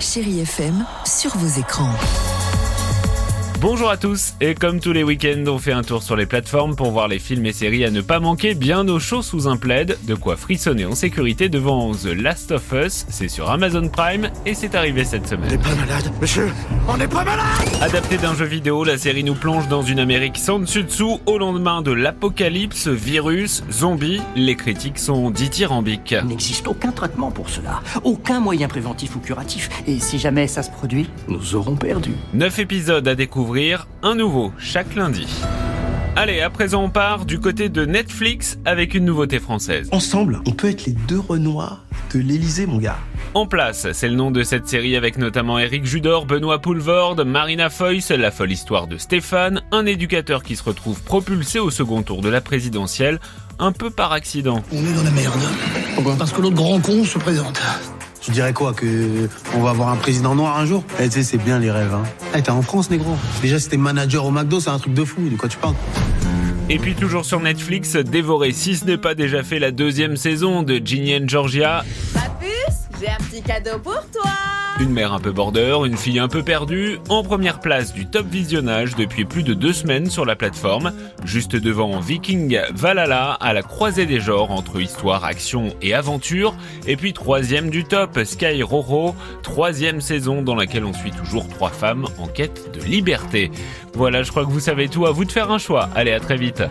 Chérie FM, sur vos écrans. Bonjour à tous, et comme tous les week-ends, on fait un tour sur les plateformes pour voir les films et séries à ne pas manquer. Bien au chaud sous un plaid, de quoi frissonner en sécurité devant The Last of Us, c'est sur Amazon Prime et c'est arrivé cette semaine. On n'est pas malade, monsieur. On n'est pas malade. Adapté d'un jeu vidéo, la série nous plonge dans une Amérique sans dessus-dessous au lendemain de l'apocalypse, virus, zombies, les critiques sont dithyrambiques. Il n'existe aucun traitement pour cela, aucun moyen préventif ou curatif, et si jamais ça se produit, nous aurons perdu. 9 épisodes à découvrir un nouveau chaque lundi. Allez, à présent on part du côté de Netflix avec une nouveauté française. Ensemble, on peut être les deux Renoirs de l'Elysée, mon gars. En place, c'est le nom de cette série avec notamment Eric Judor, Benoît Poulvorde, Marina Foïs, la folle histoire de Stéphane, un éducateur qui se retrouve propulsé au second tour de la présidentielle, un peu par accident. On est dans la merde. Pourquoi Parce que l'autre grand con se présente. Tu dirais quoi Que on va avoir un président noir un jour? Eh, tu sais, c'est bien les rêves. Hein. Eh, t'es en France, négro. Déjà, si t'es manager au McDo, c'est un truc de fou. De quoi tu parles? Et puis toujours sur Netflix, dévorer si ce n'est pas déjà fait la deuxième saison de Ginny and Georgia. J'ai un petit cadeau pour toi une mère un peu border, une fille un peu perdue, en première place du top visionnage depuis plus de deux semaines sur la plateforme, juste devant Viking Valhalla à la croisée des genres entre histoire, action et aventure, et puis troisième du top Sky Roro, troisième saison dans laquelle on suit toujours trois femmes en quête de liberté. Voilà, je crois que vous savez tout, à vous de faire un choix. Allez, à très vite.